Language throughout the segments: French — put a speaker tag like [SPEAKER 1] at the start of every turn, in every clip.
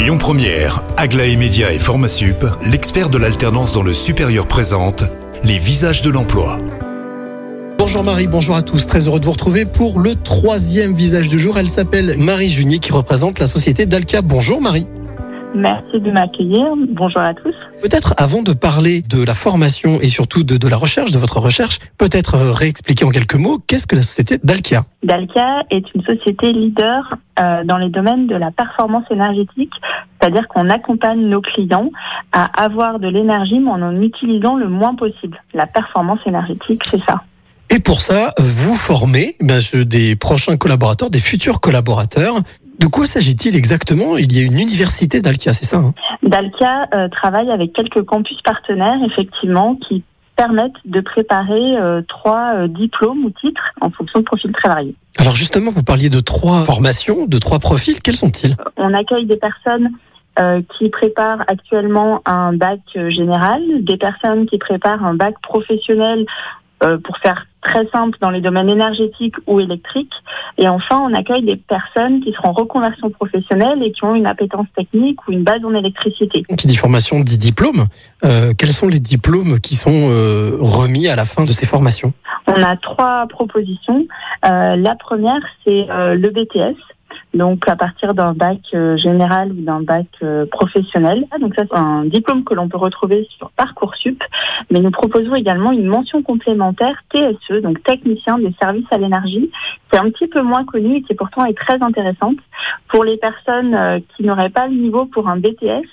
[SPEAKER 1] Lyon Première, Aglaé Média et Formasup, l'expert de l'alternance dans le supérieur présente les visages de l'emploi.
[SPEAKER 2] Bonjour Marie, bonjour à tous. Très heureux de vous retrouver pour le troisième visage du jour. Elle s'appelle Marie Junier qui représente la société Dalkia. Bonjour Marie.
[SPEAKER 3] Merci de m'accueillir. Bonjour à tous.
[SPEAKER 2] Peut-être avant de parler de la formation et surtout de, de la recherche, de votre recherche, peut-être euh, réexpliquer en quelques mots qu'est-ce que la société Dalkia?
[SPEAKER 3] Dalkia est une société leader euh, dans les domaines de la performance énergétique, c'est-à-dire qu'on accompagne nos clients à avoir de l'énergie mais en en utilisant le moins possible. La performance énergétique, c'est ça.
[SPEAKER 2] Et pour ça, vous formez ben, des prochains collaborateurs, des futurs collaborateurs. De quoi s'agit-il exactement? Il y a une université Dalkia, c'est ça hein?
[SPEAKER 3] Dalkia euh, travaille avec quelques campus partenaires, effectivement, qui permettent de préparer euh, trois euh, diplômes ou titres en fonction de profils très variés.
[SPEAKER 2] Alors justement, vous parliez de trois formations, de trois profils. Quels sont-ils?
[SPEAKER 3] On accueille des personnes euh, qui préparent actuellement un bac général, des personnes qui préparent un bac professionnel pour faire très simple dans les domaines énergétiques ou électriques. Et enfin, on accueille des personnes qui seront en reconversion professionnelle et qui ont une appétence technique ou une base en électricité.
[SPEAKER 2] Qui dit formation dit diplôme. Euh, quels sont les diplômes qui sont euh, remis à la fin de ces formations?
[SPEAKER 3] On a trois propositions. Euh, la première, c'est euh, le BTS. Donc à partir d'un bac euh, général ou d'un bac euh, professionnel. Donc ça c'est un diplôme que l'on peut retrouver sur Parcoursup, mais nous proposons également une mention complémentaire TSE, donc technicien des services à l'énergie, qui est un petit peu moins connue et qui pourtant est très intéressante pour les personnes euh, qui n'auraient pas le niveau pour un BTS.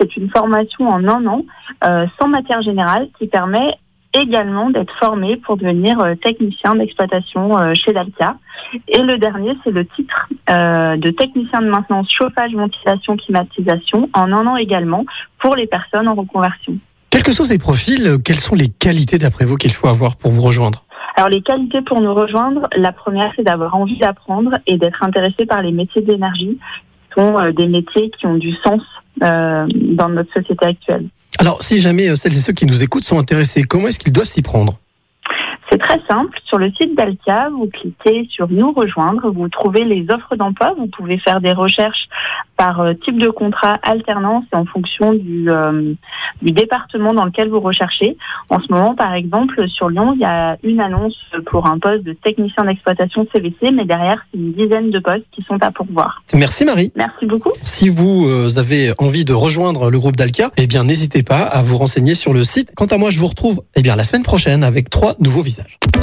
[SPEAKER 3] C'est une formation en un an euh, sans matière générale qui permet également d'être formé pour devenir euh, technicien d'exploitation euh, chez Dalkia. Et le dernier, c'est le titre euh, de technicien de maintenance chauffage, ventilation, climatisation en un an également pour les personnes en reconversion.
[SPEAKER 2] Quels que soient ces profils, quelles sont les qualités d'après vous qu'il faut avoir pour vous rejoindre?
[SPEAKER 3] Alors les qualités pour nous rejoindre, la première, c'est d'avoir envie d'apprendre et d'être intéressé par les métiers de l'énergie, qui sont des métiers qui ont du sens euh, dans notre société actuelle.
[SPEAKER 2] Alors, si jamais euh, celles et ceux qui nous écoutent sont intéressés, comment est-ce qu'ils doivent s'y prendre?
[SPEAKER 3] C'est très simple. Sur le site d'Alkia, vous cliquez sur Nous rejoindre. Vous trouvez les offres d'emploi. Vous pouvez faire des recherches par euh, type de contrat, alternance et en fonction du, euh, du département dans lequel vous recherchez. En ce moment, par exemple, sur Lyon, il y a une annonce pour un poste de technicien d'exploitation CVC, mais derrière, c'est une dizaine de postes qui sont à pourvoir.
[SPEAKER 2] Merci Marie.
[SPEAKER 3] Merci beaucoup.
[SPEAKER 2] Si vous euh, avez envie de rejoindre le groupe Dalkia, eh bien n'hésitez pas à vous renseigner sur le site. Quant à moi, je vous retrouve eh bien la semaine prochaine avec trois nouveaux visages.